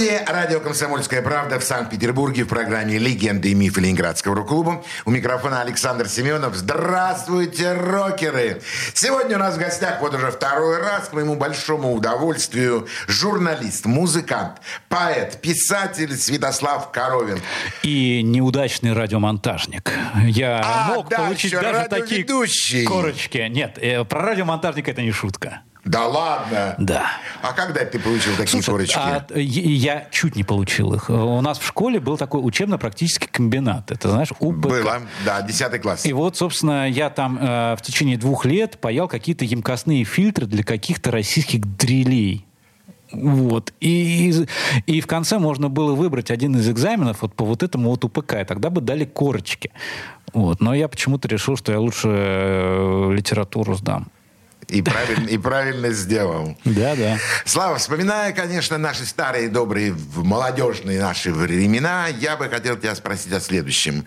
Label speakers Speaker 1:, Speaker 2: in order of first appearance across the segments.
Speaker 1: Студии радио «Комсомольская правда» в Санкт-Петербурге в программе «Легенды и мифы Ленинградского рок-клуба». У микрофона Александр Семенов. Здравствуйте, рокеры! Сегодня у нас в гостях вот уже второй раз, к моему большому удовольствию, журналист, музыкант, поэт, писатель Святослав Коровин.
Speaker 2: И неудачный радиомонтажник. Я
Speaker 1: А,
Speaker 2: мог
Speaker 1: да,
Speaker 2: получить даже такие корочки. Нет, э, про радиомонтажника это не шутка.
Speaker 1: Да ладно?
Speaker 2: Да.
Speaker 1: А когда ты получил такие
Speaker 2: Слушай,
Speaker 1: корочки?
Speaker 2: а, я чуть не получил их. У нас в школе был такой учебно-практический комбинат. Это, знаешь, УПК.
Speaker 1: Было, да, 10 класс.
Speaker 2: И вот, собственно, я там э, в течение двух лет паял какие-то емкостные фильтры для каких-то российских дрелей. Вот. И, и в конце можно было выбрать один из экзаменов вот по вот этому вот УПК, и тогда бы дали корочки. Вот. Но я почему-то решил, что я лучше э, литературу сдам.
Speaker 1: И правильно, и правильно сделал.
Speaker 2: Да, да.
Speaker 1: Слава, вспоминая, конечно, наши старые, добрые, молодежные наши времена, я бы хотел тебя спросить о следующем.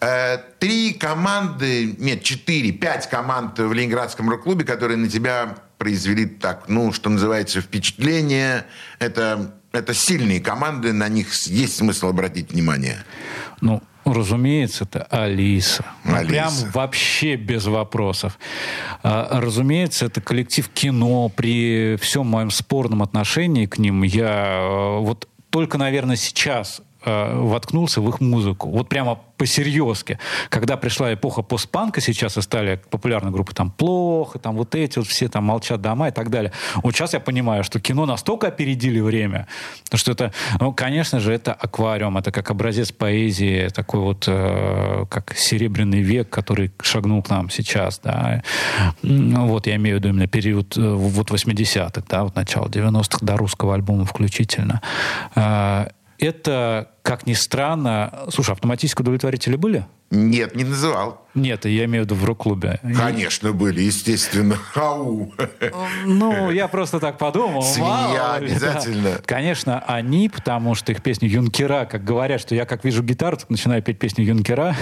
Speaker 1: Э, Три команды, нет, четыре, пять команд в Ленинградском рок-клубе, которые на тебя произвели так, ну, что называется, впечатление. Это, это сильные команды, на них есть смысл обратить внимание.
Speaker 2: Ну, разумеется, это Алиса. Ну,
Speaker 1: Алиса.
Speaker 2: Прям вообще без вопросов. А, Разумеется, это коллектив кино. При всем моем спорном отношении к ним я э, вот только, наверное, сейчас э, воткнулся в их музыку. Вот прямо по-серьезки. Когда пришла эпоха постпанка сейчас и стали популярны группы там «Плохо», там вот эти вот все там «Молчат дома» и так далее. Вот сейчас я понимаю, что кино настолько опередили время, что это, ну, конечно же, это аквариум, это как образец поэзии, такой вот, э, как серебряный век, который шагнул к нам сейчас, да. Ну, вот я имею в виду именно период э, вот 80-х, да, вот начало 90-х, до русского альбома включительно. А, Это, как ни странно... Слушай, автоматические удовлетворители были?
Speaker 1: Нет, не называл.
Speaker 2: Нет, я имею в виду в рок-клубе.
Speaker 1: Конечно, были, естественно. Ау.
Speaker 2: Ну, я просто так подумал.
Speaker 1: Свинья
Speaker 2: ли, да.
Speaker 1: обязательно.
Speaker 2: Конечно, они, потому что их песни Юнкера, как говорят, что я как вижу гитару, так начинаю петь песню Юнкера.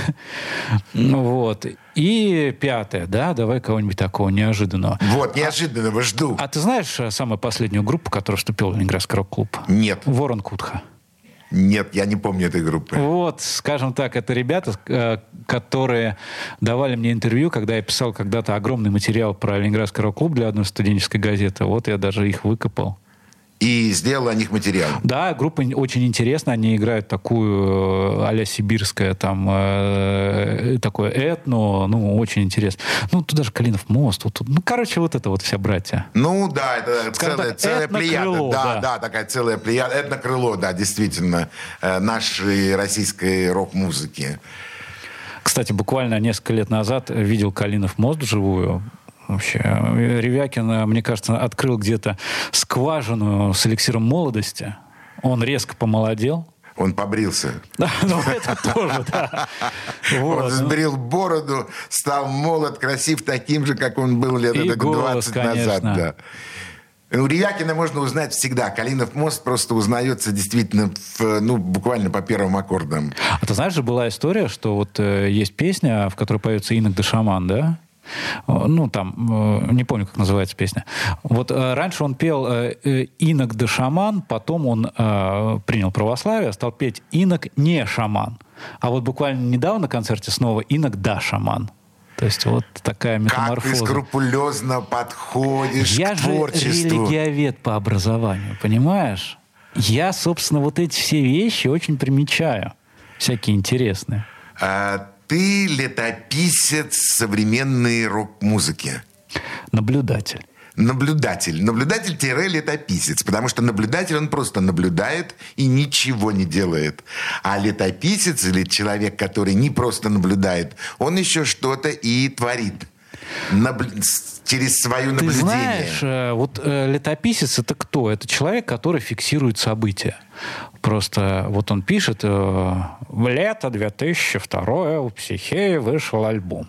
Speaker 2: Ну Вот. И пятое, да, давай кого-нибудь такого неожиданного.
Speaker 1: Вот, неожиданного жду.
Speaker 2: А ты знаешь э, самую последнюю группу, которая вступила в Ленинградский рок-клуб?
Speaker 1: Нет,
Speaker 2: Ворон Кутха.
Speaker 1: Нет, я не помню этой группы.
Speaker 2: Вот, скажем так, это ребята, э, которые давали мне интервью, когда я писал когда-то огромный материал про Ленинградский рок-клуб для одной студенческой газеты. Вот я даже их выкопал.
Speaker 1: И сделал о них материал.
Speaker 2: Да, группа очень интересная. Они играют такую э, а-ля сибирское, там, э, такое этно. Ну, очень интересно. Ну, тут даже Калинов мост. Вот, ну, короче, вот это вот вся братья.
Speaker 1: Ну да, это
Speaker 2: Скажем
Speaker 1: целая,
Speaker 2: так,
Speaker 1: целая плеяда. Да,
Speaker 2: да.
Speaker 1: да, такая целая плеяда. Этнокрыло, да, действительно, э, нашей российской рок-музыки.
Speaker 2: Кстати, буквально несколько лет назад видел Калинов мост вживую. Вообще, э, Ревякин, э, мне кажется, открыл где-то скважину с эликсиром молодости. Он резко помолодел.
Speaker 1: Он побрился.
Speaker 2: Да, ну это тоже, да.
Speaker 1: Он
Speaker 2: Вот, ну.
Speaker 1: сбрил бороду, стал молод, красив, таким же, как он был лет
Speaker 2: И
Speaker 1: так
Speaker 2: голос,
Speaker 1: 20 назад. Да. У Ревякина можно узнать всегда. Калинов мост просто узнается действительно в, ну, буквально по первым аккордам.
Speaker 2: А ты знаешь, же была история, что вот э, есть песня, в которой поется Инок де Шаман, да? Э, Ну, там, э, не помню, как называется песня. Вот э, раньше он пел «Инок де Шаман», потом он принял православие, стал петь «Инок не шаман». А вот буквально недавно на концерте снова «Инок да шаман». То есть вот такая
Speaker 1: Как ты
Speaker 2: метаморфоза.
Speaker 1: скрупулезно подходишь
Speaker 2: Я
Speaker 1: к
Speaker 2: же
Speaker 1: творчеству.
Speaker 2: религиовед по образованию, понимаешь? Я, собственно, вот эти все вещи очень примечаю. Всякие интересные.
Speaker 1: А, ты летописец современной рок-музыки.
Speaker 2: Наблюдатель.
Speaker 1: Наблюдатель. Наблюдатель-летописец. Потому что наблюдатель, он просто наблюдает и ничего не делает. А летописец или человек, который не просто наблюдает, он еще что-то и творит. Наблю- Через свое
Speaker 2: Ты
Speaker 1: наблюдение.
Speaker 2: знаешь, э, вот э, летописец это кто? Это человек, который фиксирует события. Просто вот он пишет, э, в лето 2002 у Психеи вышел альбом.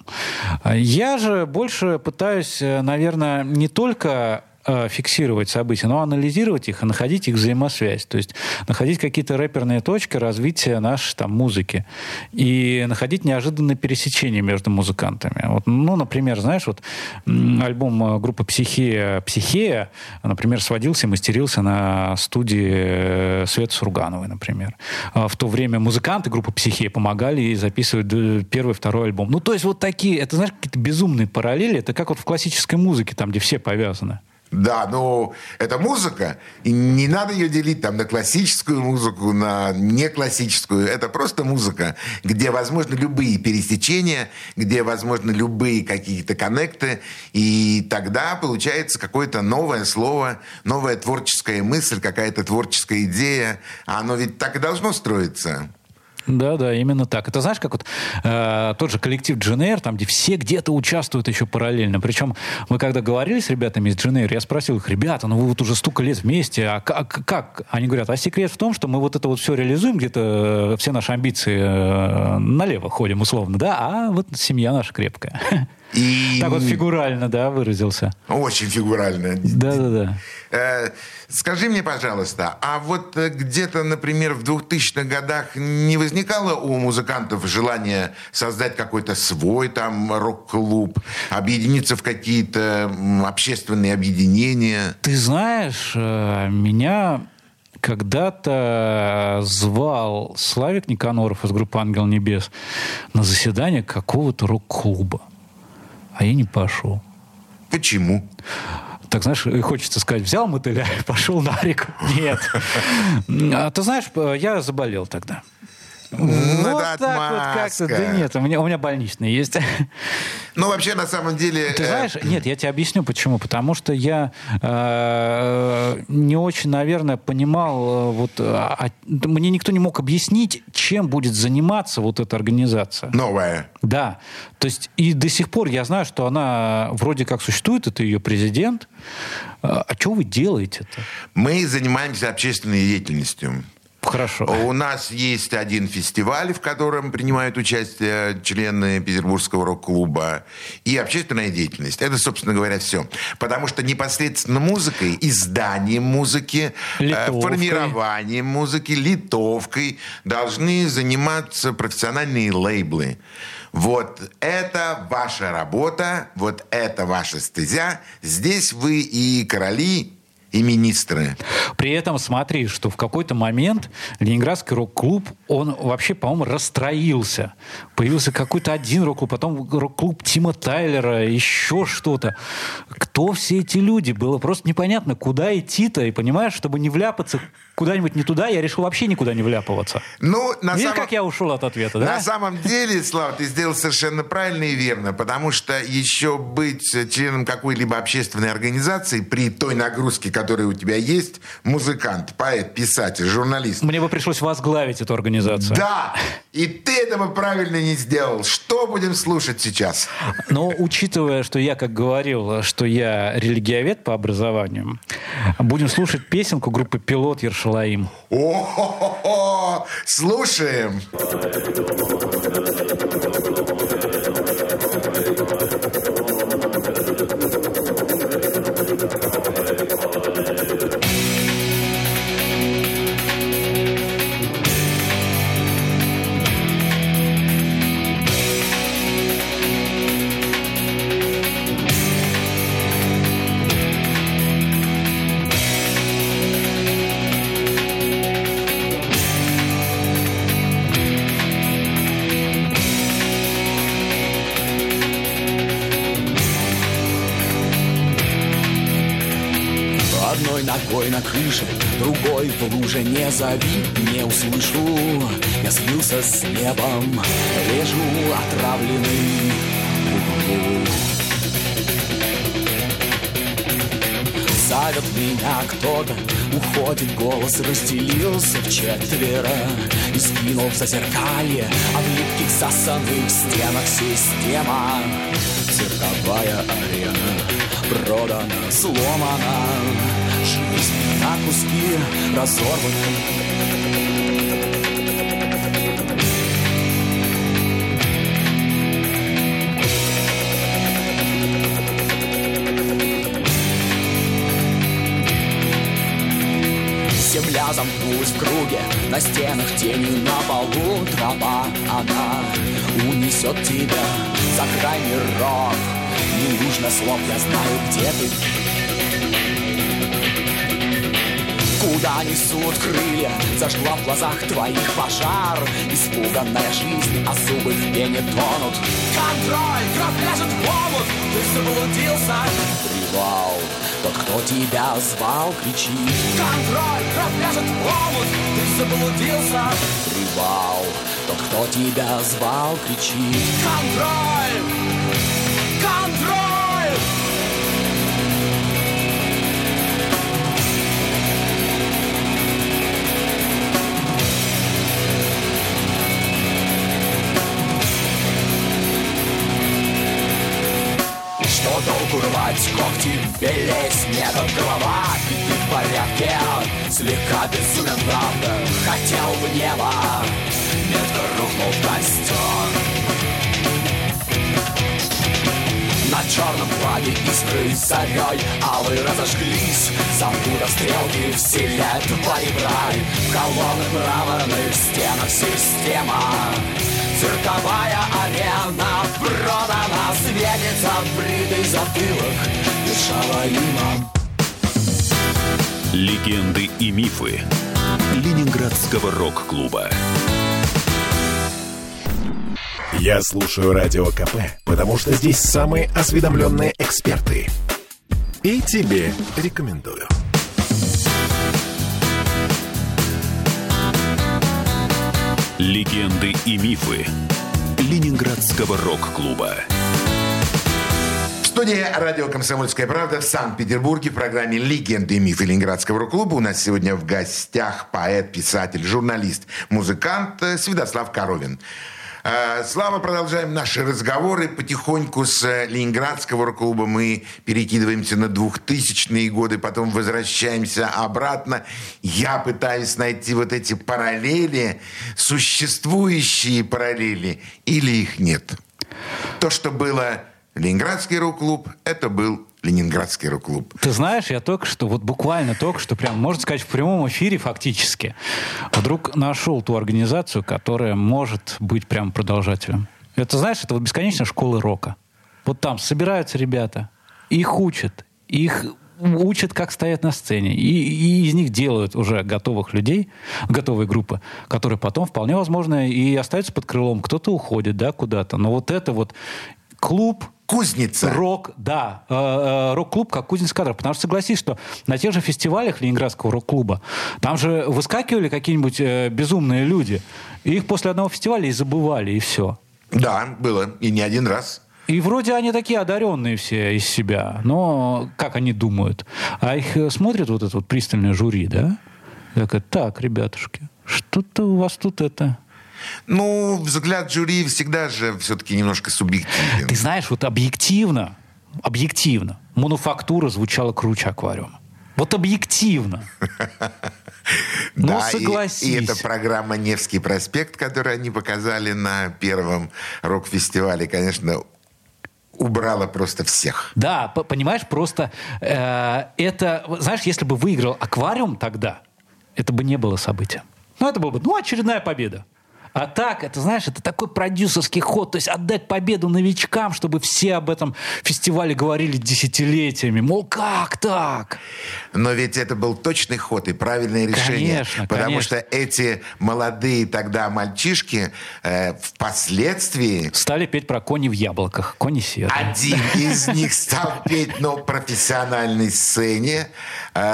Speaker 2: Я же больше пытаюсь, наверное, не только фиксировать события, но анализировать их и находить их взаимосвязь. То есть находить какие-то рэперные точки развития нашей там, музыки. И находить неожиданные пересечения между музыкантами. Вот, ну, например, знаешь, вот альбом э, группы «Психея», «Психея», например, сводился и мастерился на студии Светы Сургановой, например. А в то время музыканты группы «Психея» помогали ей записывать первый, второй альбом. Ну, то есть вот такие, это, знаешь, какие-то безумные параллели. Это как вот в классической музыке, там, где все повязаны.
Speaker 1: Да, ну, это музыка, и не надо ее делить там на классическую музыку, на неклассическую. Это просто музыка, где возможны любые пересечения, где возможны любые какие-то коннекты, и тогда получается какое-то новое слово, новая творческая мысль, какая-то творческая идея. А оно ведь так и должно строиться.
Speaker 2: Да, да, именно так. Это знаешь, как вот э, тот же коллектив GNR, там, где все где-то участвуют еще параллельно. Причем мы когда говорили с ребятами из GNR, я спросил их, ребята, ну вы вот уже столько лет вместе, а как? как? Они говорят, а секрет в том, что мы вот это вот все реализуем, где-то э, все наши амбиции э, налево ходим, условно, да, а вот семья наша крепкая. И... Так вот фигурально, да, выразился.
Speaker 1: Очень фигурально.
Speaker 2: Да-да-да.
Speaker 1: Э, скажи мне, пожалуйста, а вот э, где-то, например, в 2000-х годах не возникало у музыкантов желание создать какой-то свой там рок-клуб, объединиться в какие-то общественные объединения?
Speaker 2: Ты знаешь, э, меня когда-то звал Славик Никаноров из группы «Ангел Небес» на заседание какого-то рок-клуба а я не пошел.
Speaker 1: Почему?
Speaker 2: так знаешь, хочется сказать, взял мотыля и пошел на реку. Нет. А ты знаешь, я заболел тогда.
Speaker 1: Ну, вот это так вот как-то.
Speaker 2: Да нет, у меня, у меня больничный есть.
Speaker 1: Ну, вообще, на самом деле...
Speaker 2: Ты э, знаешь, нет, я тебе объясню, почему. Потому что я э, не очень, наверное, понимал... Э, вот, а, а, мне никто не мог объяснить, чем будет заниматься вот эта организация.
Speaker 1: Новая.
Speaker 2: Да. То есть и до сих пор я знаю, что она вроде как существует, это ее президент. А, а что вы делаете-то?
Speaker 1: Мы занимаемся общественной деятельностью.
Speaker 2: Хорошо.
Speaker 1: У нас есть один фестиваль, в котором принимают участие члены Петербургского рок-клуба и общественная деятельность. Это, собственно говоря, все. Потому что непосредственно музыкой, изданием музыки, э, литовкой. формированием музыки, литовкой должны заниматься профессиональные лейблы. Вот это ваша работа, вот это ваша стезя. Здесь вы и короли, и министры.
Speaker 2: При этом смотри, что в какой-то момент Ленинградский рок-клуб, он вообще, по-моему, расстроился. Появился какой-то один рок-клуб, потом рок-клуб Тима Тайлера, еще что-то. Кто все эти люди? Было просто непонятно, куда идти-то, и понимаешь, чтобы не вляпаться куда-нибудь не туда, я решил вообще никуда не вляпываться.
Speaker 1: Ну, на
Speaker 2: Видишь, самом... как я ушел от ответа, да?
Speaker 1: На самом деле, Слава, ты сделал совершенно правильно и верно, потому что еще быть членом какой-либо общественной организации при той нагрузке, которая у тебя есть, музыкант, поэт, писатель, журналист.
Speaker 2: Мне бы пришлось возглавить эту организацию.
Speaker 1: Да, и ты этого правильно не сделал. Что будем слушать сейчас?
Speaker 2: Но учитывая, что я, как говорил, что я религиовед по образованию, будем слушать песенку группы «Пилот Ершова Шалаим.
Speaker 1: О, слушаем.
Speaker 3: Ногой на крыше, другой в луже не зови, не услышу. Я слился с небом, лежу отравленный. Зовет меня кто-то, уходит голос, разделился в четверо И скинул в зазеркалье, в липких засанных стенах система Цирковая арена продана, сломана жизнь на куски разорвана.
Speaker 4: Земля замкнулась в круге На стенах тени, на полу тропа Она унесет тебя за край мирок. Не нужно слов, я знаю, где ты Куда несут крылья, зажгла в глазах твоих пожар. Испуганная жизнь, а зубы в пене тонут. Контроль, кровь ляжет в омут, ты заблудился. Привал, тот, кто тебя звал, кричит Контроль, кровь ляжет в омут, ты заблудился. Привал, тот, кто тебя звал, кричит Контроль, рвать когти, белесь метод голова И ты в порядке, слегка безумен, правда. Хотел в небо, метко рухнул костер. На черном флаге искры зарей Алые разожглись. Замкуда стрелки в силе твоей брай В колоннах мраморных стенах система Цирковая арена продана Светится бритый затылок Шалаима
Speaker 5: Легенды и мифы Ленинградского рок-клуба
Speaker 6: Я слушаю Радио КП, потому что здесь самые осведомленные эксперты. И тебе рекомендую.
Speaker 5: Легенды и мифы Ленинградского рок-клуба.
Speaker 1: В студии радио «Комсомольская правда» в Санкт-Петербурге в программе «Легенды и мифы Ленинградского рок-клуба» у нас сегодня в гостях поэт, писатель, журналист, музыкант э, Святослав Коровин. Э, Слава, продолжаем наши разговоры. Потихоньку с э, Ленинградского рок-клуба мы перекидываемся на 2000-е годы, потом возвращаемся обратно. Я пытаюсь найти вот эти параллели, существующие параллели, или их нет. То, что было Ленинградский рок-клуб, это был Ленинградский рок-клуб.
Speaker 2: Ты знаешь, я только что, вот буквально только что, прям, можно сказать, в прямом эфире фактически, вдруг нашел ту организацию, которая может быть прям продолжателем. Это, знаешь, это вот бесконечная школа рока. Вот там собираются ребята, их учат, их учат, как стоять на сцене. И, и из них делают уже готовых людей, готовые группы, которые потом, вполне возможно, и остаются под крылом. Кто-то уходит, да, куда-то. Но вот это вот клуб,
Speaker 1: Кузница.
Speaker 2: Рок, да, э, э, рок-клуб как кузница кадров. Потому что согласись, что на тех же фестивалях Ленинградского рок-клуба там же выскакивали какие-нибудь э, безумные люди. И их после одного фестиваля и забывали, и все.
Speaker 1: Да, было. И не один раз.
Speaker 2: И вроде они такие одаренные все из себя, но как они думают? А их э, смотрит вот это вот пристальное жюри, да? Так, так, ребятушки, что-то у вас тут это...
Speaker 1: Ну, взгляд жюри всегда же все-таки немножко субъективен.
Speaker 2: Ты знаешь, вот объективно, объективно, мануфактура звучала круче аквариума. Вот объективно. Ну,
Speaker 1: Да, и-
Speaker 2: согласись.
Speaker 1: И, эта программа «Невский проспект», которую они показали на первом рок-фестивале, конечно, убрала просто всех.
Speaker 2: Да, понимаешь, просто э, это, знаешь, если бы выиграл аквариум тогда, это бы не было события. Ну, это было бы, ну, очередная победа. А так, это, знаешь, это такой продюсерский ход, то есть отдать победу новичкам, чтобы все об этом фестивале говорили десятилетиями. Мол, как так?
Speaker 1: Но ведь это был точный ход и правильное решение.
Speaker 2: Конечно,
Speaker 1: потому
Speaker 2: конечно.
Speaker 1: что эти молодые тогда мальчишки э, впоследствии
Speaker 2: Стали петь про кони в яблоках, кони серые.
Speaker 1: Один из них стал петь на профессиональной сцене,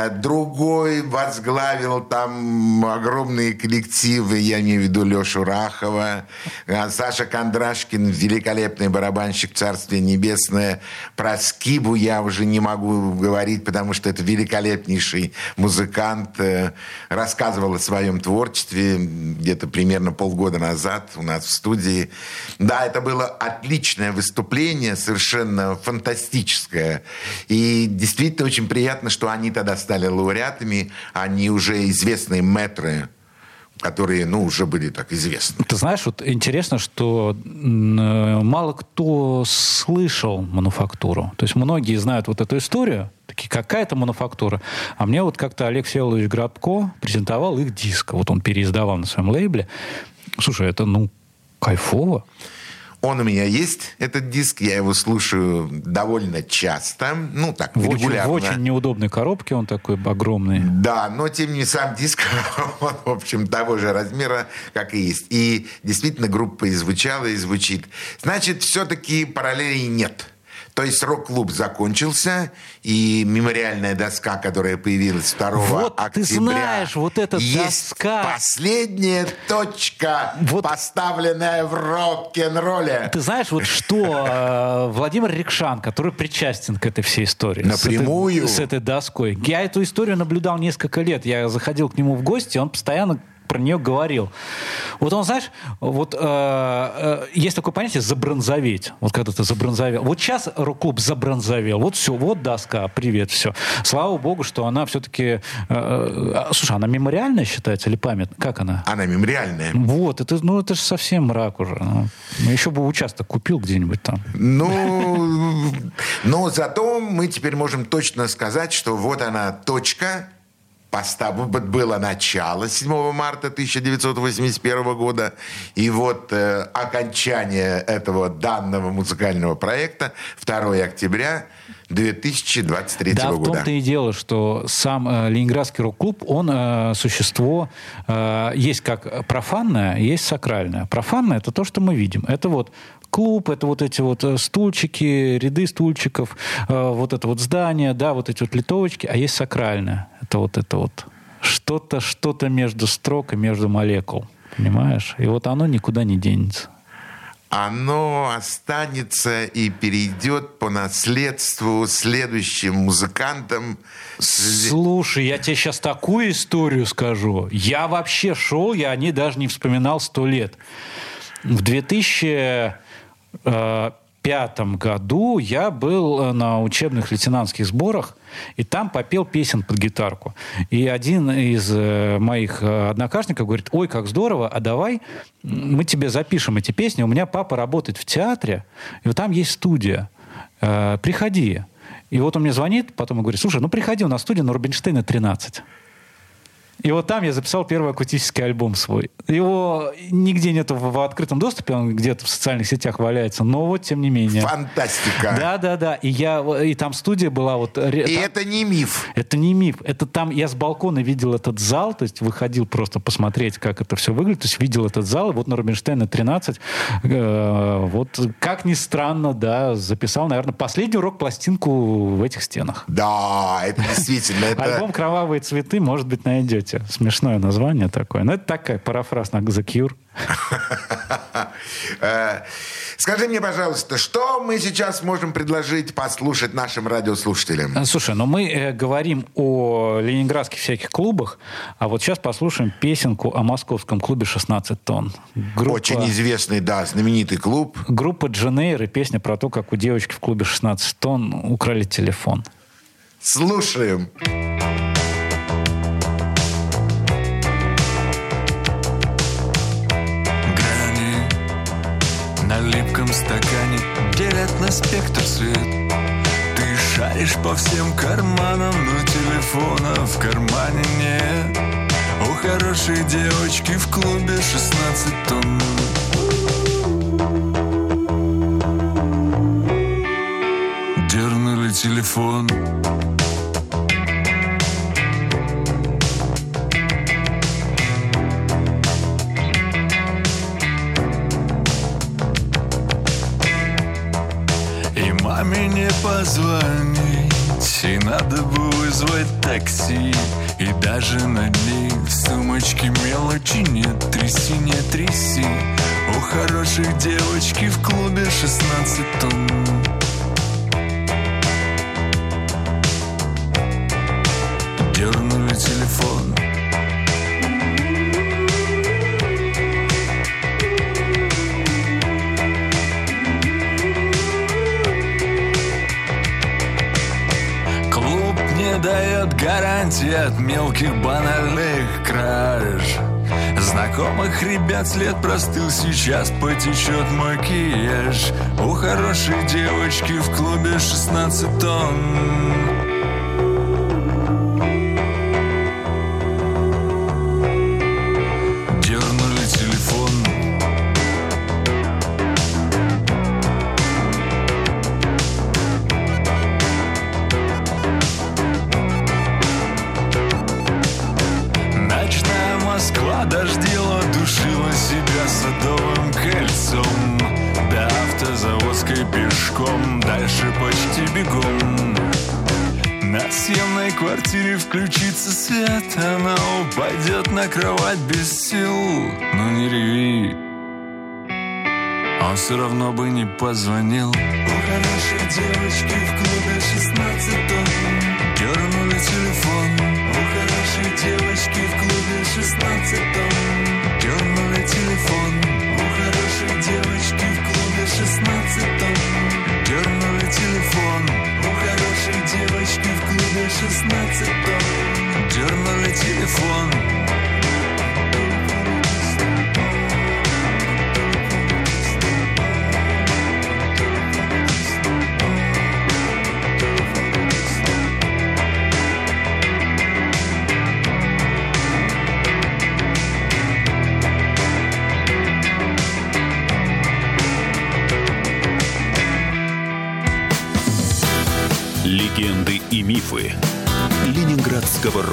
Speaker 1: другой возглавил там огромные коллективы, я имею в виду Лешу Рахова, а Саша Кондрашкин, великолепный барабанщик Царствия Небесное. Про Скибу я уже не могу говорить, потому что это великолепнейший музыкант. э, Рассказывал о своем творчестве где-то примерно полгода назад у нас в студии. Да, это было отличное выступление, совершенно фантастическое. И действительно очень приятно, что они тогда стали лауреатами. Они уже известные метры которые, ну, уже были так известны.
Speaker 2: Ты знаешь, вот интересно, что мало кто слышал мануфактуру. То есть многие знают вот эту историю, такие, какая-то мануфактура. А мне вот как-то Олег Всеволодович Градко презентовал их диск. Вот он переиздавал на своем лейбле. Слушай, это, ну, кайфово.
Speaker 1: Он у меня есть, этот диск, я его слушаю довольно часто, ну так,
Speaker 2: в
Speaker 1: регулярно.
Speaker 2: Очень, в очень неудобной коробке он такой огромный.
Speaker 1: Да, но тем не менее сам диск, он, в общем, того же размера, как и есть. И действительно группа и звучала, и звучит. Значит, все-таки параллелей нет. То есть рок-клуб закончился, и мемориальная доска, которая появилась 2
Speaker 2: вот,
Speaker 1: октября,
Speaker 2: ты знаешь, вот эта
Speaker 1: есть
Speaker 2: доска...
Speaker 1: последняя точка, вот... поставленная в рок-н-ролле.
Speaker 2: Ты знаешь, вот что э, Владимир Рикшан, который причастен к этой всей истории.
Speaker 1: Напрямую?
Speaker 2: С этой, с этой доской. Я эту историю наблюдал несколько лет. Я заходил к нему в гости, он постоянно про нее говорил. Вот он, знаешь, вот э, э, есть такое понятие забронзоветь. Вот когда ты забронзовел. Вот сейчас рок-клуб забронзовел. Вот все, вот доска, привет, все. Слава богу, что она все-таки... Э, э, слушай, она мемориальная считается или память? Как она?
Speaker 1: Она мемориальная.
Speaker 2: Вот, это, ну, это же совсем мрак уже. Ну, еще бы участок купил где-нибудь там.
Speaker 1: Ну, но зато мы теперь можем точно сказать, что вот она точка, постав... было начало 7 марта 1981 года, и вот э, окончание этого данного музыкального проекта 2 октября 2023
Speaker 2: да,
Speaker 1: года.
Speaker 2: Да, в том-то и дело, что сам э, Ленинградский рок-клуб, он э, существо, э, есть как профанное, есть сакральное. Профанное — это то, что мы видим. Это вот клуб, это вот эти вот э, стульчики, ряды стульчиков, э, вот это вот здание, да, вот эти вот литовочки, а есть сакральное. Это вот это вот что-то, что-то между строк и между молекул. Понимаешь? И вот оно никуда не денется
Speaker 1: оно останется и перейдет по наследству следующим музыкантам.
Speaker 2: Слушай, я тебе сейчас такую историю скажу. Я вообще шел, я о ней даже не вспоминал сто лет. В 2000 пятом году я был э, на учебных лейтенантских сборах, и там попел песен под гитарку. И один из э, моих э, однокашников говорит, ой, как здорово, а давай мы тебе запишем эти песни. У меня папа работает в театре, и вот там есть студия. Приходи. И вот он мне звонит, потом говорит, слушай, ну приходи, у нас студия на Рубинштейна 13. И вот там я записал первый акустический альбом свой. Его нигде нету в, в открытом доступе, он где-то в социальных сетях валяется, но вот тем не менее.
Speaker 1: Фантастика.
Speaker 2: Да, да, да. И я и там студия была вот.
Speaker 1: И
Speaker 2: там,
Speaker 1: это не миф.
Speaker 2: Это не миф. Это там я с балкона видел этот зал, то есть выходил просто посмотреть, как это все выглядит, то есть видел этот зал, и вот на Рубинштейна 13, э, вот как ни странно, да, записал, наверное, последнюю рок-пластинку в этих стенах.
Speaker 1: Да, это действительно.
Speaker 2: Альбом "Кровавые цветы", может быть, найдете кстати. Смешное название такое. Но это такая парафраз на The Cure.
Speaker 1: Э, скажи мне, пожалуйста, что мы сейчас можем предложить послушать нашим радиослушателям?
Speaker 2: Э, слушай, ну мы э, говорим о ленинградских всяких клубах, а вот сейчас послушаем песенку о московском клубе «16 тонн».
Speaker 1: Группа, Очень известный, да, знаменитый клуб.
Speaker 2: Группа Дженейр и песня про то, как у девочки в клубе «16 тонн» украли телефон.
Speaker 1: Слушаем. Слушаем.
Speaker 7: Липком стакане. Делят на спектр свет. Ты шаришь по всем карманам Но телефона в кармане нет. У хорошей девочки в клубе 16 тонн. Дернули телефон позвонить. И надо бы вызвать такси. И даже на дни в сумочке мелочи нет Тряси, не тряси. У хорошей девочки в клубе 16 тонн Дернули телефон гарантии от мелких банальных краж Знакомых ребят след простыл Сейчас потечет макияж. У хорошей девочки в клубе 16 тонн все равно бы не позвонил. У хорошей девочки в клубе 16 тонн Дернули телефон. У хорошей девочки в клубе 16 тонн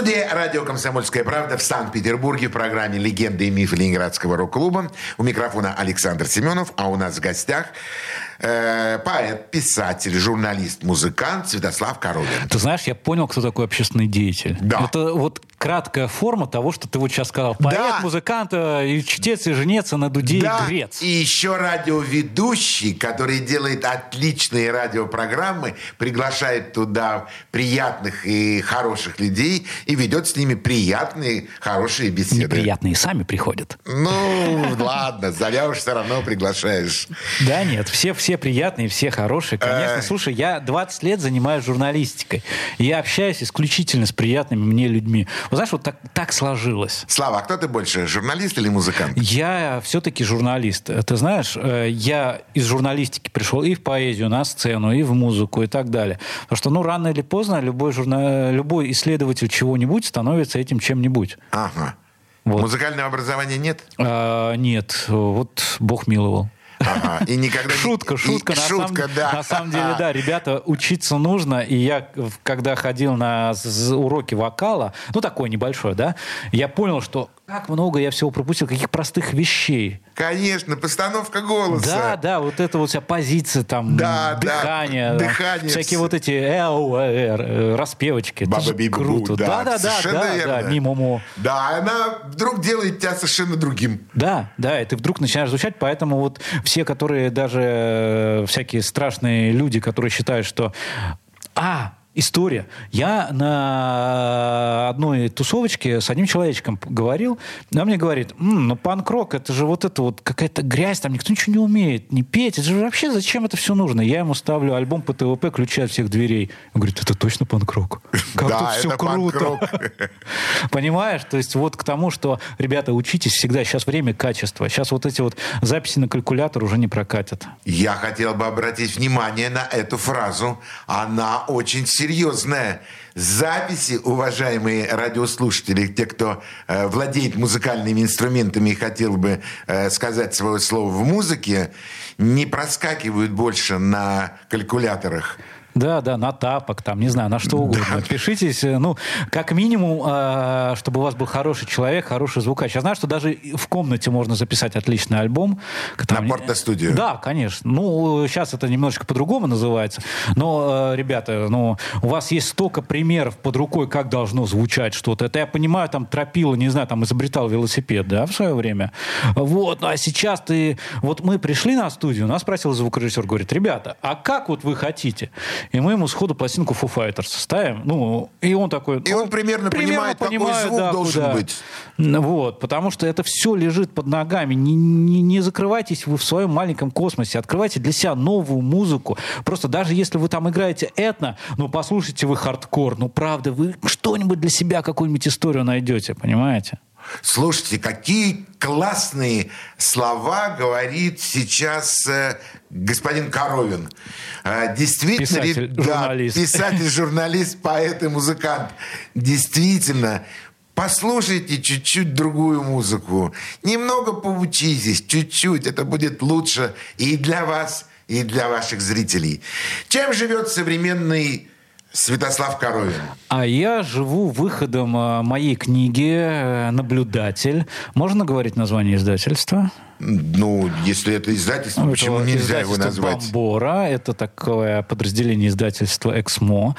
Speaker 1: В студии радио «Комсомольская правда» в Санкт-Петербурге в программе «Легенды и мифы Ленинградского рок-клуба». У микрофона Александр Семенов, а у нас в гостях э, поэт, писатель, журналист, музыкант Святослав Коровин.
Speaker 2: Ты знаешь, я понял, кто такой общественный деятель.
Speaker 1: Да.
Speaker 2: Это вот краткая форма того, что ты вот сейчас сказал. Поэт,
Speaker 1: Да.
Speaker 2: музыкант, э, и чтец, и женец, и на дуде, и
Speaker 1: Да,
Speaker 2: грец.
Speaker 1: и еще радиоведущий, который делает отличные радиопрограммы, приглашает туда приятных и хороших людей и ведет с ними приятные, хорошие беседы.
Speaker 2: Неприятные сами приходят.
Speaker 1: Ну, ладно, зовешь, все равно приглашаешь.
Speaker 2: Да нет, все, все приятные, все хорошие. Конечно, слушай, я 20 лет занимаюсь журналистикой. Я общаюсь исключительно с приятными мне людьми. Вот знаешь, вот так, так сложилось.
Speaker 1: Слава, а кто ты больше, журналист или музыкант?
Speaker 2: Я все-таки журналист. Ты знаешь, э, я из журналистики пришел и в поэзию, на сцену, и в музыку, и так далее. Потому что, ну, рано или поздно любой, журна... любой исследователь чего-нибудь становится этим чем-нибудь.
Speaker 1: Ага.
Speaker 2: Вот.
Speaker 1: Музыкального образования нет?
Speaker 2: А, нет, вот Бог миловал.
Speaker 1: Ага. И никогда не-
Speaker 2: Шутка,
Speaker 1: и-
Speaker 2: шутка. на,
Speaker 1: Шутка,
Speaker 2: самом,
Speaker 1: да.
Speaker 2: на самом деле, да, ребята, учиться нужно. И я, когда ходил на уроки вокала, ну, такой небольшой, да, я понял, что как много я всего пропустил, каких простых вещей.
Speaker 1: Конечно, постановка голоса.
Speaker 2: Да, да, вот это вот вся позиция, там,
Speaker 1: Да, да,
Speaker 2: дыхание, там,
Speaker 1: дыхание,
Speaker 2: всякие вот эти эу, э, э, распевочки. Это
Speaker 1: Баба Бибу,
Speaker 2: круто. Да, да, да,
Speaker 1: совершенно
Speaker 2: да,
Speaker 1: верно.
Speaker 2: да, мимо
Speaker 1: Да, она вдруг делает тебя совершенно другим.
Speaker 2: Да, да, и ты вдруг начинаешь звучать, поэтому вот все, которые даже э, всякие страшные люди, которые считают, что а, история. Я на одной тусовочке с одним человечком говорил, и он мне говорит, «М, ну панк-рок, это же вот это вот какая-то грязь, там никто ничего не умеет, не петь, это же вообще зачем это все нужно? Я ему ставлю альбом по ТВП «Ключи от всех дверей». Он говорит, это точно панк-рок? Как
Speaker 1: Да,
Speaker 2: тут все круто. Понимаешь? То есть вот к тому, что, ребята, учитесь всегда. Сейчас время качества. Сейчас вот эти вот записи на калькулятор уже не прокатят.
Speaker 1: Я хотел бы обратить внимание на эту фразу. Она очень серьезная. Записи, уважаемые радиослушатели, те, кто э, владеет музыкальными инструментами и хотел бы э, сказать свое слово в музыке, не проскакивают больше на калькуляторах
Speaker 2: Да, да, на тапок, там, не знаю, на что угодно. Отпишитесь, э, ну, как минимум, э, чтобы у вас был хороший человек, хороший звукач. Я знаю, что даже в комнате можно записать отличный альбом.
Speaker 1: На порто-студию?
Speaker 2: Да, конечно. Ну, сейчас это немножечко по-другому называется. Но, э, ребята, ну, у вас есть столько примеров под рукой, как должно звучать что-то. Это я понимаю, там, тропила, не знаю, там, изобретал велосипед, да, в свое время. Вот, а сейчас ты... Вот мы пришли на студию, нас спросил звукорежиссер, говорит, ребята, а как вот вы хотите? И мы ему сходу пластинку Foo Fighters ставим. Ну, и он такой...
Speaker 1: И он примерно, примерно понимает, понимает, какой звук да, должен куда. быть.
Speaker 2: Вот, потому что это все лежит под ногами. Не, не, не закрывайтесь вы в своем маленьком космосе. Открывайте для себя новую музыку. Просто даже если вы там играете этно, ну, послушайте вы хардкор. Ну, правда, вы что-нибудь для себя, какую-нибудь историю найдете, понимаете?
Speaker 1: Слушайте, какие классные слова говорит сейчас э, господин Коровин. Э, действительно,
Speaker 2: писатель,
Speaker 1: да,
Speaker 2: журналист.
Speaker 1: писатель, журналист, поэт и музыкант. Действительно, послушайте чуть-чуть другую музыку. Немного поучитесь, чуть-чуть. Это будет лучше и для вас, и для ваших зрителей. Чем живет современный Святослав Коровин.
Speaker 2: А я живу выходом а, моей книги э, «Наблюдатель». Можно говорить название издательства?
Speaker 1: Ну, если это издательство, ну, почему нельзя его назвать?
Speaker 2: Бомбора. Это такое подразделение издательства «Эксмо».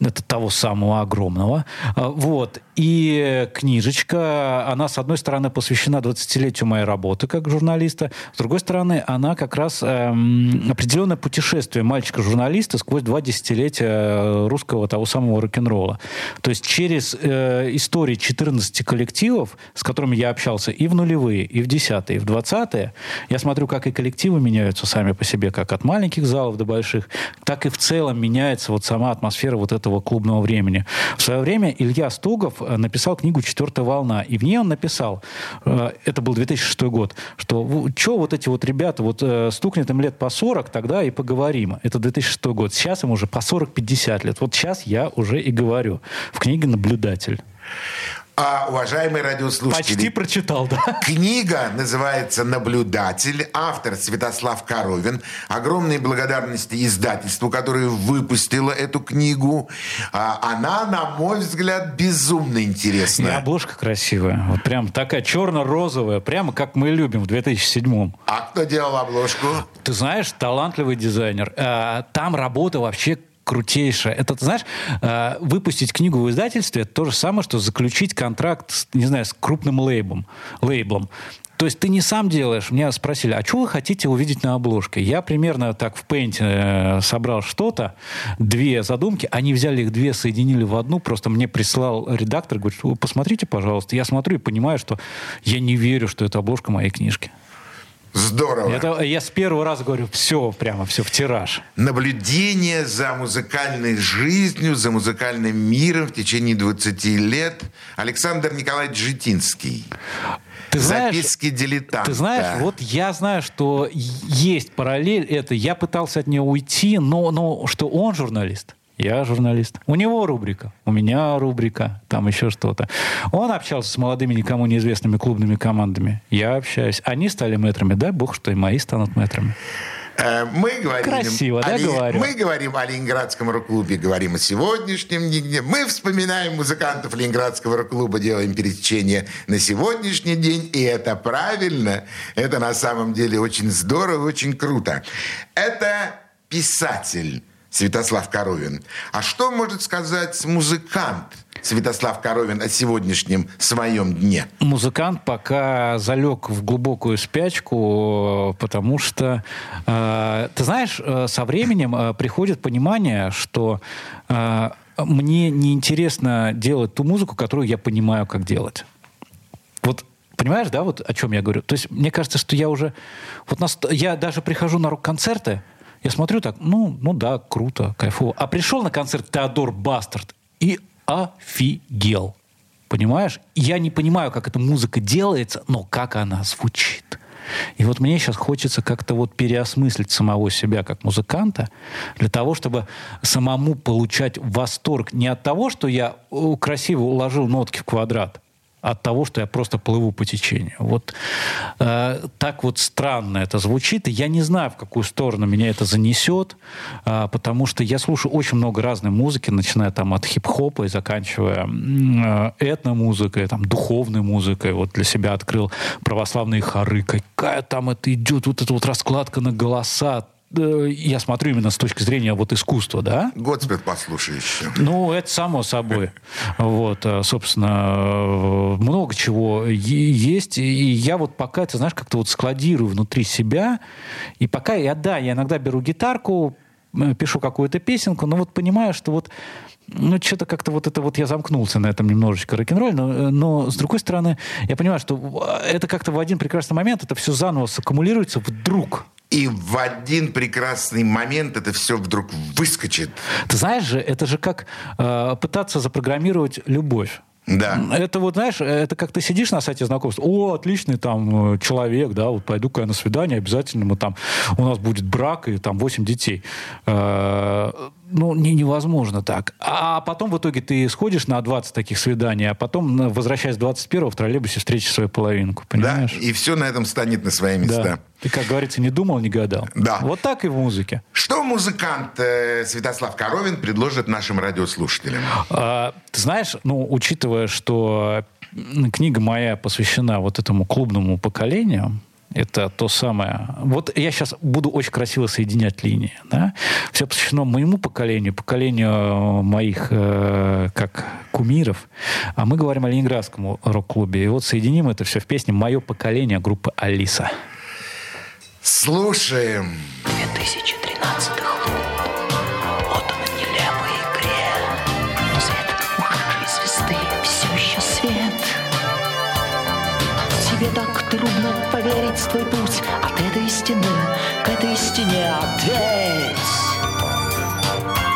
Speaker 2: Это того самого огромного. А, вот. И книжечка, она, с одной стороны, посвящена 20-летию моей работы как журналиста, с другой стороны, она как раз эм, определенное путешествие мальчика-журналиста сквозь два десятилетия русского того самого рок-н-ролла. То есть через э, истории 14 коллективов, с которыми я общался и в нулевые, и в десятые, и в двадцатые, 20 я смотрю, как и коллективы меняются сами по себе, как от маленьких залов до больших, так и в целом меняется вот сама атмосфера вот этого клубного времени. В свое время Илья Стугов э, написал книгу «Четвертая волна», и в ней он написал, э, это был 2006 год, что что вот эти вот ребята, вот э, стукнет им лет по 40, тогда и поговорим. Это 2006 год. Сейчас им уже по 40-50 лет. Вот сейчас я уже и говорю. В книге «Наблюдатель».
Speaker 1: А, уважаемые радиослушатели...
Speaker 2: Почти прочитал, да?
Speaker 1: Книга называется «Наблюдатель». Автор Святослав Коровин. Огромные благодарности издательству, которое выпустило эту книгу. А, она, на мой взгляд, безумно интересная.
Speaker 2: И обложка красивая. Вот прям такая черно-розовая. Прямо как мы любим в 2007-м.
Speaker 1: А кто делал обложку?
Speaker 2: Ты знаешь, талантливый дизайнер. А, там работа вообще крутейшая. Это, ты знаешь, э, выпустить книгу в издательстве, это то же самое, что заключить контракт, не знаю, с крупным лейблом. лейблом. То есть ты не сам делаешь. Меня спросили, а что вы хотите увидеть на обложке? Я примерно так в Paint э, собрал что-то, две задумки, они взяли их две, соединили в одну, просто мне прислал редактор, говорит, посмотрите, пожалуйста. Я смотрю и понимаю, что я не верю, что это обложка моей книжки.
Speaker 1: Здорово.
Speaker 2: Это, я с первого раза говорю, все, прямо все в тираж.
Speaker 1: Наблюдение за музыкальной жизнью, за музыкальным миром в течение 20 лет. Александр Николаевич Житинский.
Speaker 2: Ты знаешь,
Speaker 1: Записки дилетанта.
Speaker 2: Ты знаешь, вот я знаю, что есть параллель это. Я пытался от нее уйти, но, но что он журналист. Я журналист. У него рубрика, у меня рубрика, там еще что-то. Он общался с молодыми, никому неизвестными клубными командами. Я общаюсь. Они стали мэтрами. Дай бог, что и мои станут мэтрами.
Speaker 1: Э, мы говорим,
Speaker 2: Красиво, да,
Speaker 1: о,
Speaker 2: говорю?
Speaker 1: Мы говорим о Ленинградском рок-клубе, говорим о сегодняшнем дне. Мы вспоминаем музыкантов Ленинградского рок-клуба, делаем пересечение на сегодняшний день. И это правильно. Это на самом деле очень здорово, очень круто. Это писатель Святослав Коровин. А что может сказать музыкант Святослав Коровин о сегодняшнем своем дне?
Speaker 2: Музыкант пока залег в глубокую спячку, потому что, э, ты знаешь, э, со временем э, приходит понимание, что э, мне неинтересно делать ту музыку, которую я понимаю, как делать. Вот Понимаешь, да, вот о чем я говорю? То есть мне кажется, что я уже... Вот нас, я даже прихожу на рок-концерты, я смотрю так, ну, ну да, круто, кайфово. А пришел на концерт Теодор Бастард и офигел. Понимаешь? Я не понимаю, как эта музыка делается, но как она звучит. И вот мне сейчас хочется как-то вот переосмыслить самого себя как музыканта для того, чтобы самому получать восторг не от того, что я красиво уложил нотки в квадрат, от того, что я просто плыву по течению. Вот э, так вот странно это звучит, и я не знаю, в какую сторону меня это занесет, э, потому что я слушаю очень много разной музыки, начиная там от хип-хопа и заканчивая э, этномузыкой, там, духовной музыкой. Вот для себя открыл православные хоры. Какая там это идет, вот эта вот раскладка на голоса, я смотрю именно с точки зрения вот искусства, да?
Speaker 1: Готспед послушай еще.
Speaker 2: Ну, это само собой. Вот, э, собственно, э, много чего есть. И я вот пока, ты знаешь, как-то вот складирую внутри себя. И пока я, да, я иногда беру гитарку, э, пишу какую-то песенку, но вот понимаю, что вот ну, что-то как-то вот это вот я замкнулся на этом немножечко рок-н-ролль, но, э, но с другой стороны, я понимаю, что э, это как-то в один прекрасный момент, это все заново саккумулируется вдруг.
Speaker 1: И в один прекрасный момент это все вдруг выскочит.
Speaker 2: Ты знаешь же, это же как э, пытаться запрограммировать любовь.
Speaker 1: Да.
Speaker 2: Это вот, знаешь, это как ты сидишь на сайте знакомств, о, отличный там э, человек, да, вот пойду-ка я на свидание, обязательно мы там, у нас будет брак и там 8 детей. Э, ну, не, невозможно так. А потом в итоге ты сходишь на 20 таких свиданий, а потом, на- возвращаясь 21 в троллейбусе, встретишь свою половинку,
Speaker 1: Да,
Speaker 2: понимаешь?
Speaker 1: и все на этом станет на свои места.
Speaker 2: Да. Ты, как говорится, не думал, не гадал.
Speaker 1: Да.
Speaker 2: Вот так и в музыке.
Speaker 1: Что музыкант э, Святослав Коровин предложит нашим радиослушателям?
Speaker 2: А, Ты знаешь, ну, учитывая, что книга моя посвящена вот этому клубному поколению, это то самое. Вот я сейчас буду очень красиво соединять линии. Да? Все посвящено моему поколению, поколению моих э, как кумиров. А мы говорим о ленинградском рок-клубе. И вот соединим это все в песне «Мое поколение» группы «Алиса».
Speaker 1: Слушаем.
Speaker 4: 2013 в твой путь от этой стены к этой стене. Ответь,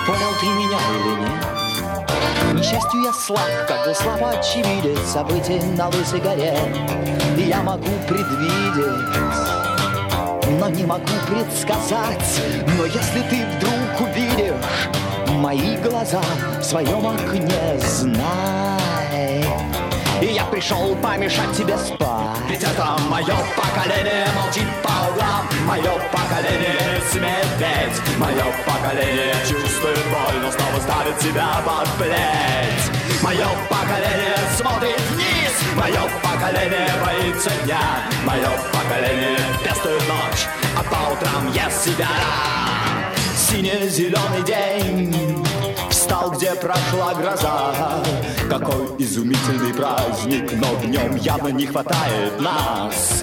Speaker 4: понял ты меня или нет? К несчастью, я слаб, когда слова очевиден событий на лысой горе. И я могу предвидеть но не могу предсказать. Но если ты вдруг увидишь мои глаза в своем окне, знай. И я пришел помешать тебе спать. Ведь это мое поколение молчит по углам. Мое поколение смеет петь. Мое поколение чувствует боль, но снова ставит себя под плеть. Мое поколение смотрит вниз. Мое поколение боится дня. Мое поколение пестует ночь, а по утрам ест себя. Сине-зеленый день Встал, где прошла гроза. Какой изумительный праздник Но в нем явно не хватает нас.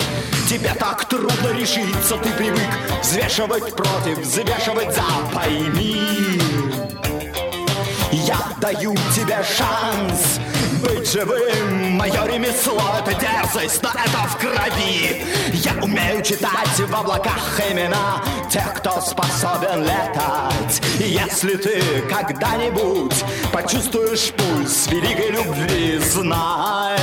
Speaker 4: Тебе так трудно решиться Ты привык взвешивать против Взвешивать за. Пойми я даю тебе шанс быть живым. Мое ремесло — это дерзость, но это в крови. Я умею читать в облаках имена Тех, кто способен летать. Если ты когда-нибудь почувствуешь пульс великой любви Знай,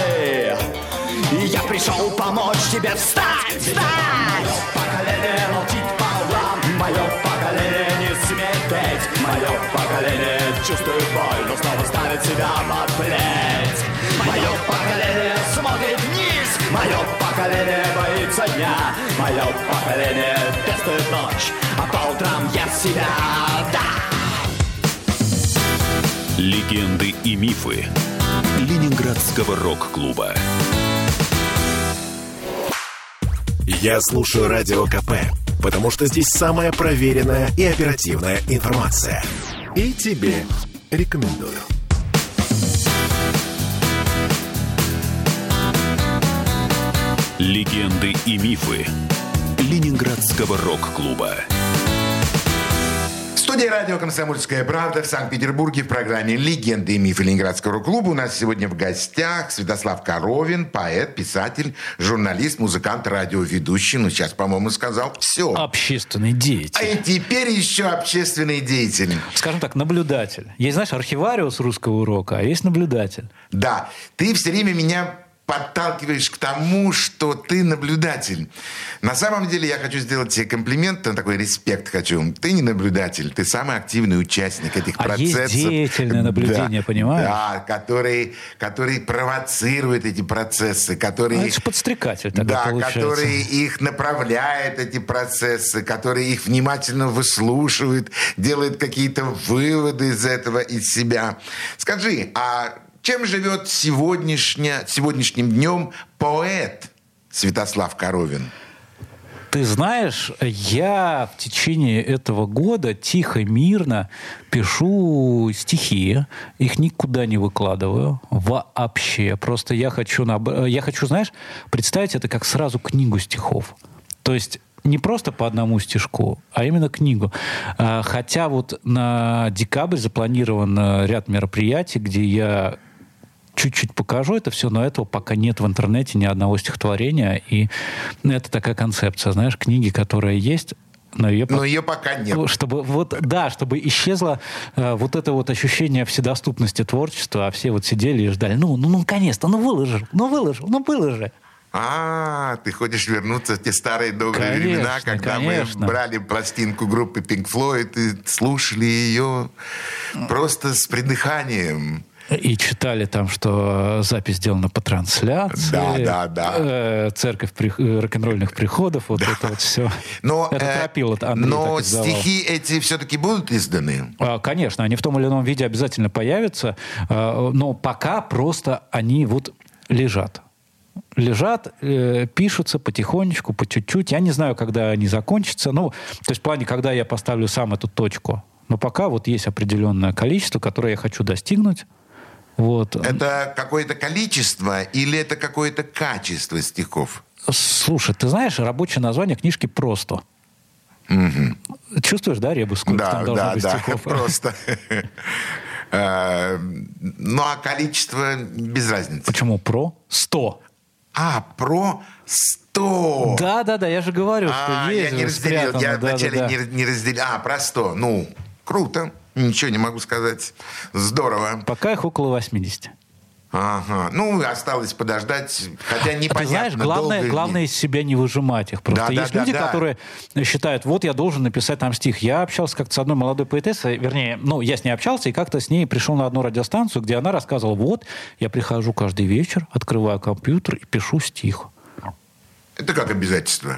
Speaker 4: я пришел помочь тебе встать, встать. Поколение молчит по углам Мое поколение не смеет петь. Мое поколение чувствует боль Но снова ставит себя под плеть Мое поколение смотрит вниз Мое поколение боится дня Мое поколение пестует ночь А по утрам я себя, да
Speaker 5: Легенды и мифы Ленинградского рок-клуба.
Speaker 6: Я слушаю Радио КП, потому что здесь самая проверенная и оперативная информация. И тебе рекомендую.
Speaker 5: Легенды и мифы Ленинградского рок-клуба.
Speaker 1: В студии радио «Комсомольская правда» в Санкт-Петербурге в программе «Легенды и мифы Ленинградского рок-клуба» у нас сегодня в гостях Святослав Коровин, поэт, писатель, журналист, музыкант, радиоведущий. Ну, сейчас, по-моему, сказал все.
Speaker 2: Общественный
Speaker 1: А
Speaker 2: деятель.
Speaker 1: и теперь еще общественный деятель.
Speaker 2: Скажем так, наблюдатель. Есть, знаешь, архивариус русского урока, а есть наблюдатель.
Speaker 1: Да, ты все время меня подталкиваешь к тому, что ты наблюдатель. На самом деле я хочу сделать тебе комплимент, такой респект хочу. Ты не наблюдатель, ты самый активный участник этих
Speaker 2: А есть
Speaker 1: процессов.
Speaker 2: деятельное наблюдение,
Speaker 1: Да,
Speaker 2: понимаешь?
Speaker 1: Да, который, который провоцирует эти процессы, который...
Speaker 2: А это же подстрекатель тогда
Speaker 1: да,
Speaker 2: получается.
Speaker 1: который их направляет, эти процессы, который их внимательно выслушивает, делает какие-то выводы из этого, из себя. Скажи, а чем живет сегодняшня, сегодняшним днем поэт Святослав Коровин?
Speaker 2: Ты знаешь, я в течение этого года тихо, мирно пишу стихи, их никуда не выкладываю вообще. Просто я хочу, наб- я хочу, знаешь, представить это как сразу книгу стихов. То есть не просто по одному стишку, а именно книгу. А, Хотя вот на декабрь запланирован э, ряд мероприятий, где я чуть-чуть покажу это все, но этого пока нет в интернете ни одного стихотворения. И это такая концепция, знаешь, книги, которая есть, но ее
Speaker 1: Но ее пока нет.
Speaker 2: ну, чтобы вот да, чтобы исчезло э, вот это вот ощущение вседоступности творчества, а все вот сидели и ждали, ну, ну, ну, наконец-то, ну выложи, ну выложи, ну выложи.
Speaker 1: А, ты хочешь вернуться в те старые добрые
Speaker 2: Конечно,
Speaker 1: времена, когда
Speaker 2: конечно.
Speaker 1: мы брали пластинку группы Pink Floyd и слушали ее просто с придыханием.
Speaker 2: И читали там, что запись сделана по трансляции.
Speaker 1: Да, да, да.
Speaker 2: э, церковь при- э, рок-н-ролльных приходов, вот это вот все.
Speaker 1: Но,
Speaker 2: это
Speaker 1: э,
Speaker 2: Андрей
Speaker 1: но стихи эти все-таки будут изданы?
Speaker 2: А, Конечно, они в том или ином виде обязательно появятся, а, но пока просто они вот лежат. Лежат, э, пишутся потихонечку, по чуть-чуть. Я не знаю, когда они закончатся. Ну, то есть в плане, когда я поставлю сам эту точку. Но пока вот есть определенное количество, которое я хочу достигнуть. Вот.
Speaker 1: Это какое-то количество или это какое-то качество стихов?
Speaker 2: Слушай, ты знаешь, рабочее название книжки «Просто». Чувствуешь, да, ребус, сколько
Speaker 1: Да,
Speaker 2: там должно
Speaker 1: да,
Speaker 2: быть
Speaker 1: да,
Speaker 2: стихов?
Speaker 1: просто. Э, Ну, а количество без разницы.
Speaker 2: Почему «про»? «Сто».
Speaker 1: А, про 100.
Speaker 2: Да, да, да, я же говорю,
Speaker 1: А,
Speaker 2: что
Speaker 1: я
Speaker 2: есть
Speaker 1: не
Speaker 2: же
Speaker 1: разделил.
Speaker 2: спрятано,
Speaker 1: Я
Speaker 2: да,
Speaker 1: вначале
Speaker 2: да.
Speaker 1: не, не разделил. А, про 100. Ну, круто. Ничего не могу сказать. Здорово.
Speaker 2: Пока их около 80.
Speaker 1: Ага. Ну, осталось подождать. Хотя
Speaker 2: А
Speaker 1: непонятно.
Speaker 2: ты знаешь, главное, главное из себя не выжимать их. Просто
Speaker 1: да,
Speaker 2: есть
Speaker 1: да,
Speaker 2: люди,
Speaker 1: да.
Speaker 2: которые считают, вот я должен написать там стих. Я общался как-то с одной молодой поэтессой, вернее, ну, я с ней общался, и как-то с ней пришел на одну радиостанцию, где она рассказывала, вот, я прихожу каждый вечер, открываю компьютер и пишу стих.
Speaker 1: Это как обязательство.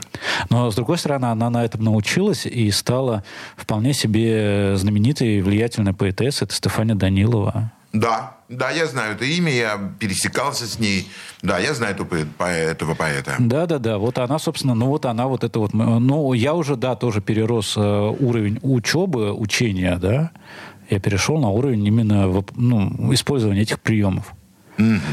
Speaker 2: Но, с другой стороны, она на этом научилась и стала вполне себе знаменитой и влиятельной поэтессой. Это Стефания Данилова.
Speaker 1: Да, да, я знаю это имя, я пересекался с ней. Да, я знаю эту по- этого поэта.
Speaker 2: Да, да, да. Вот она, собственно, ну вот она вот это вот. Ну, я уже, да, тоже перерос э, уровень учебы, учения, да. Я перешел на уровень именно ну, использования этих приемов.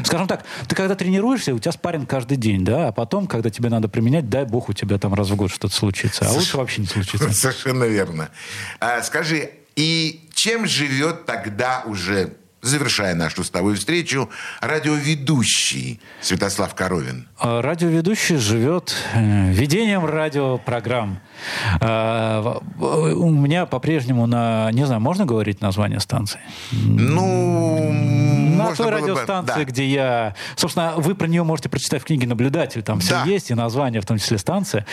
Speaker 2: Скажем так, ты когда тренируешься, у тебя спарринг каждый день, да, а потом, когда тебе надо применять, дай бог, у тебя там раз в год что-то случится. А лучше вообще не случится.
Speaker 1: Совершенно верно. А, скажи, и чем живет тогда уже, завершая нашу с тобой встречу, радиоведущий Святослав Коровин?
Speaker 2: А Радиоведущий живет э, ведением радиопрограмм. А, в- У меня по-прежнему на... Не знаю, можно говорить название станции?
Speaker 1: Ну,
Speaker 2: На той
Speaker 1: было бы-
Speaker 2: радиостанции,
Speaker 1: да.
Speaker 2: где я... Собственно, вы про нее можете прочитать в книге «Наблюдатель». Там все
Speaker 1: Да.
Speaker 2: есть, и название, в том числе станция.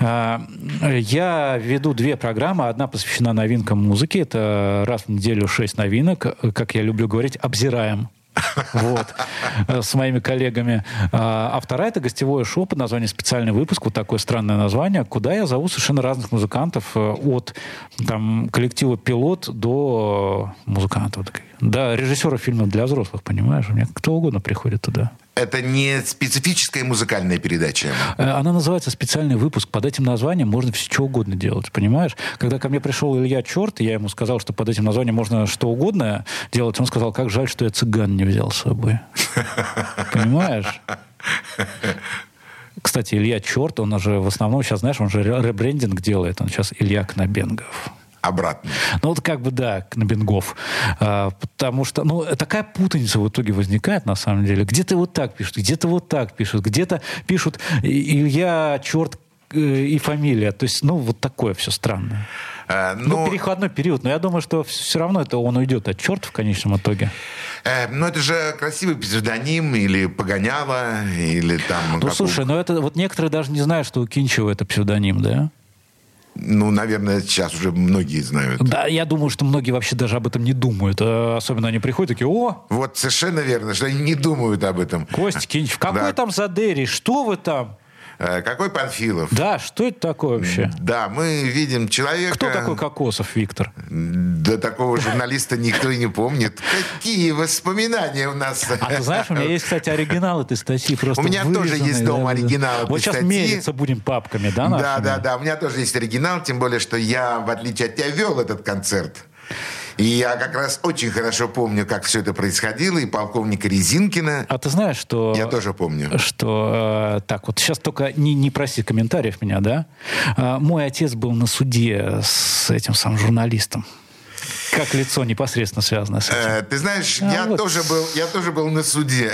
Speaker 2: А, Я веду две программы. Одна посвящена новинкам музыки. Это раз в неделю шесть новинок. Как я люблю говорить, обзираем. Вот, э, с моими коллегами. А а вторая это гостевое шоу под названием «Специальный выпуск», вот такое странное название, куда я зову совершенно разных музыкантов, э, от там, коллектива «Пилот» до музыкантов, до режиссера фильмов для взрослых, понимаешь? У меня кто угодно приходит туда.
Speaker 1: Это не специфическая музыкальная передача.
Speaker 2: Э, Она называется «Специальный выпуск». Под этим названием можно все что угодно делать, понимаешь? Когда ко мне пришел Илья Черт, я ему сказал, что под этим названием можно что угодно делать, он сказал, как жаль, что я цыган не взял с собой. Понимаешь? Кстати, Илья Черт, он же в основном сейчас, знаешь, он же ре- ребрендинг делает, он сейчас Илья Кнобенгов.
Speaker 1: Обратно.
Speaker 2: Ну, вот как бы, да, Кнобенгов. А, потому что, ну, такая путаница в итоге возникает, на самом деле. Где-то вот так пишут, где-то вот так пишут, где-то пишут Илья, черт э, и фамилия. То есть, ну, вот такое все странное.
Speaker 1: Э,
Speaker 2: Ну,
Speaker 1: ну,
Speaker 2: переходной период. Но я думаю, что все равно это он уйдет от черта в конечном итоге.
Speaker 1: Э, ну, это же красивый псевдоним, или погоняло, или там...
Speaker 2: Ну,
Speaker 1: как у-
Speaker 2: слушай, ну это вот некоторые даже не знают, что у Кинчева это псевдоним, да?
Speaker 1: Ну, наверное, сейчас уже многие знают.
Speaker 2: Да, я думаю, что многие вообще даже об этом не думают. А Особенно они приходят такие, о,
Speaker 1: Вот совершенно верно, что они не думают об этом.
Speaker 2: Костя Кинчев, какой
Speaker 1: Да.
Speaker 2: там Задери, что вы там?
Speaker 1: Э, Какой Панфилов?
Speaker 2: Да, что это такое вообще?
Speaker 1: Да, мы видим человека...
Speaker 2: Кто такой Кокосов, Виктор?
Speaker 1: Да такого журналиста никто и не помнит. Какие воспоминания у нас.
Speaker 2: А ты знаешь, у меня есть, кстати, оригинал этой статьи. Просто
Speaker 1: У меня тоже есть
Speaker 2: да.
Speaker 1: оригинал
Speaker 2: Вот сейчас
Speaker 1: статьи.
Speaker 2: мериться будем папками, да,
Speaker 1: Да, да, да. У меня тоже есть оригинал, тем более, что я, в отличие от тебя, вел этот концерт. И я как раз очень хорошо помню, как все это происходило, и полковника Резинкина.
Speaker 2: А ты знаешь, что...
Speaker 1: Я тоже помню.
Speaker 2: Что, э, так, вот сейчас только не, не проси комментариев меня, да? Э, мой отец был на суде с этим самым журналистом. Как лицо непосредственно связано с этим.
Speaker 1: Э, Ты знаешь,
Speaker 2: А,
Speaker 1: я,
Speaker 2: вот.
Speaker 1: тоже был, я тоже был на суде.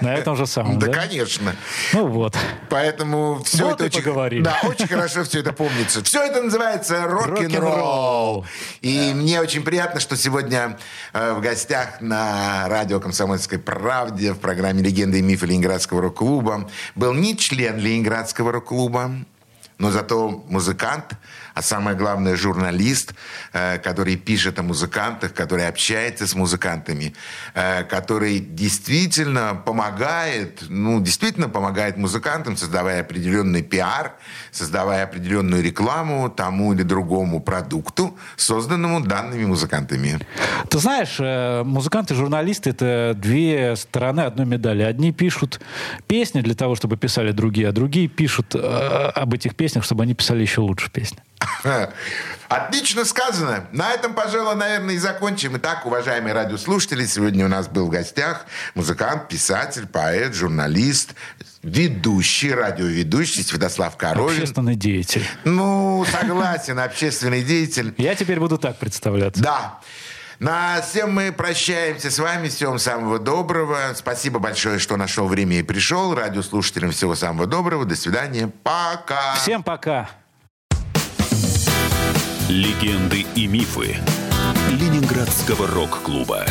Speaker 2: На этом же самом,
Speaker 1: Да,
Speaker 2: да?
Speaker 1: конечно.
Speaker 2: Ну вот.
Speaker 1: Поэтому все
Speaker 2: Вот
Speaker 1: это очень,
Speaker 2: поговорили.
Speaker 1: да, очень хорошо все это помнится. Все это называется рок-н-ролл.
Speaker 2: Рок-н-ролл.
Speaker 1: И мне очень приятно, что сегодня э, в гостях на радио «Комсомольской правде» в программе «Легенды и мифы Ленинградского рок-клуба» был не член Ленинградского рок-клуба, но зато музыкант, а самое главное журналист, э, который пишет о музыкантах, который общается с музыкантами, э, который действительно помогает, ну, действительно помогает музыкантам, создавая определенный пиар, создавая определенную рекламу тому или другому продукту, созданному данными музыкантами.
Speaker 2: Ты знаешь, э, музыканты журналисты — это две стороны одной медали. Одни пишут песни для того, чтобы писали другие, а другие пишут об этих песнях, чтобы они писали еще лучше песни.
Speaker 1: Отлично сказано. На этом, пожалуй, наверное, и закончим. Итак, уважаемые радиослушатели, сегодня у нас был в гостях музыкант, писатель, поэт, журналист, ведущий, радиоведущий Святослав Коровин.
Speaker 2: Общественный деятель.
Speaker 1: Ну, согласен, общественный деятель.
Speaker 2: Я теперь буду так представляться.
Speaker 1: Да. На всем мы прощаемся с вами. Всего вам самого доброго. Спасибо большое, что нашел время и пришел. Радиослушателям всего самого доброго. До свидания. Пока.
Speaker 2: Всем пока.
Speaker 5: Легенды и мифы Ленинградского рок-клуба.